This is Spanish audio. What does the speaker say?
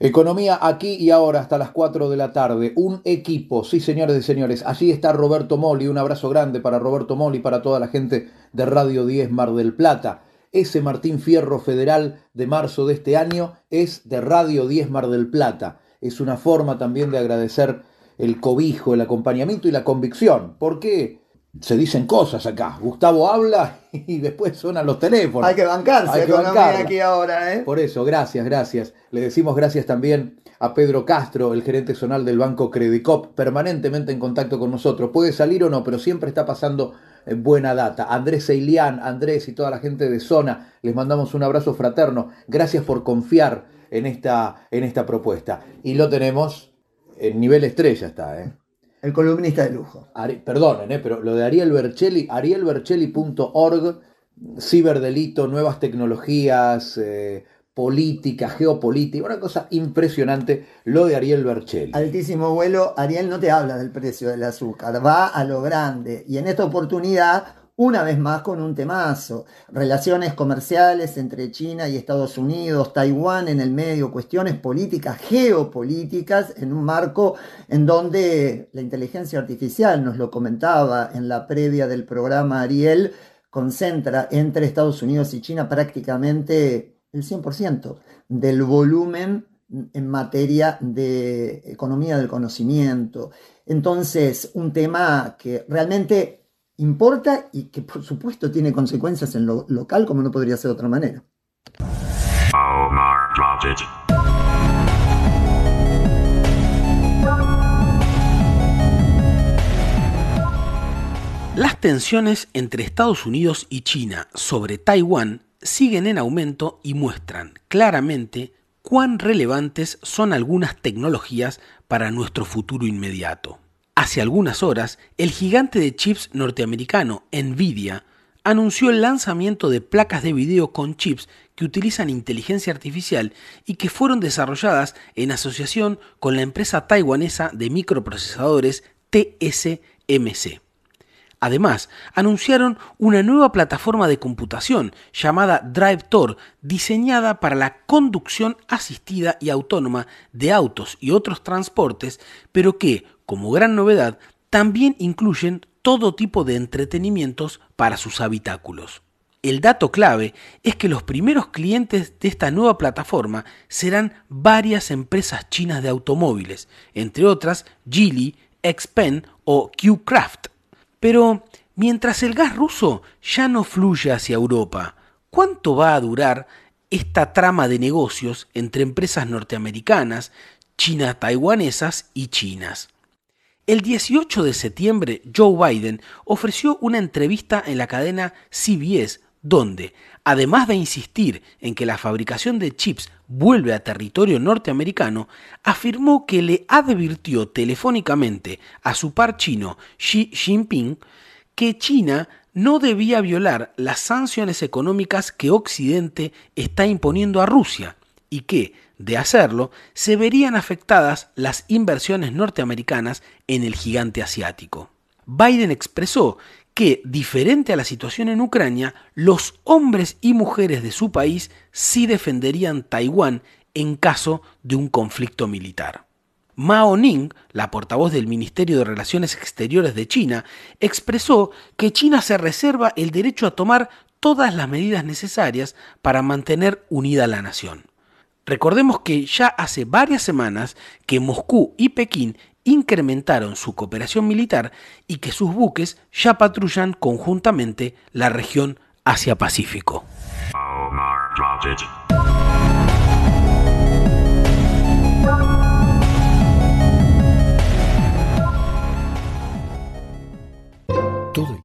Economía aquí y ahora hasta las 4 de la tarde. Un equipo, sí señores y señores. Allí está Roberto Moli. Un abrazo grande para Roberto Moli para toda la gente de Radio 10 Mar del Plata. Ese Martín Fierro Federal de marzo de este año es de Radio 10 Mar del Plata. Es una forma también de agradecer el cobijo, el acompañamiento y la convicción. ¿Por qué? Se dicen cosas acá. Gustavo habla y después suenan los teléfonos. Hay que bancarse, Hay que aquí ahora, ¿eh? Por eso, gracias, gracias. Le decimos gracias también a Pedro Castro, el gerente zonal del Banco Credicop, permanentemente en contacto con nosotros. Puede salir o no, pero siempre está pasando eh, buena data. Andrés Eilián, Andrés y toda la gente de zona, les mandamos un abrazo fraterno. Gracias por confiar en esta, en esta propuesta. Y lo tenemos en nivel estrella, está, ¿eh? El columnista de lujo. perdonen, eh, pero lo de Ariel Bercelli, arielbercelli.org, ciberdelito, nuevas tecnologías, eh, política, geopolítica, una cosa impresionante lo de Ariel Bercelli. Altísimo vuelo, Ariel no te habla del precio del azúcar, va a lo grande. Y en esta oportunidad una vez más con un temazo. Relaciones comerciales entre China y Estados Unidos, Taiwán en el medio, cuestiones políticas, geopolíticas, en un marco en donde la inteligencia artificial, nos lo comentaba en la previa del programa Ariel, concentra entre Estados Unidos y China prácticamente el 100% del volumen en materia de economía del conocimiento. Entonces, un tema que realmente importa y que por supuesto tiene consecuencias en lo local como no podría ser de otra manera. Las tensiones entre Estados Unidos y China sobre Taiwán siguen en aumento y muestran claramente cuán relevantes son algunas tecnologías para nuestro futuro inmediato. Hace algunas horas, el gigante de chips norteamericano Nvidia anunció el lanzamiento de placas de video con chips que utilizan inteligencia artificial y que fueron desarrolladas en asociación con la empresa taiwanesa de microprocesadores TSMC. Además, anunciaron una nueva plataforma de computación llamada DriveTor, diseñada para la conducción asistida y autónoma de autos y otros transportes, pero que, como gran novedad, también incluyen todo tipo de entretenimientos para sus habitáculos. El dato clave es que los primeros clientes de esta nueva plataforma serán varias empresas chinas de automóviles, entre otras Geely, Xpeng o Qcraft. Pero mientras el gas ruso ya no fluye hacia Europa, ¿cuánto va a durar esta trama de negocios entre empresas norteamericanas, chinas taiwanesas y chinas? El 18 de septiembre, Joe Biden ofreció una entrevista en la cadena CBS donde, además de insistir en que la fabricación de chips vuelve a territorio norteamericano, afirmó que le advirtió telefónicamente a su par chino Xi Jinping que China no debía violar las sanciones económicas que Occidente está imponiendo a Rusia y que, de hacerlo, se verían afectadas las inversiones norteamericanas en el gigante asiático. Biden expresó que, diferente a la situación en Ucrania, los hombres y mujeres de su país sí defenderían Taiwán en caso de un conflicto militar. Mao Ning, la portavoz del Ministerio de Relaciones Exteriores de China, expresó que China se reserva el derecho a tomar todas las medidas necesarias para mantener unida la nación. Recordemos que ya hace varias semanas que Moscú y Pekín incrementaron su cooperación militar y que sus buques ya patrullan conjuntamente la región Asia-Pacífico.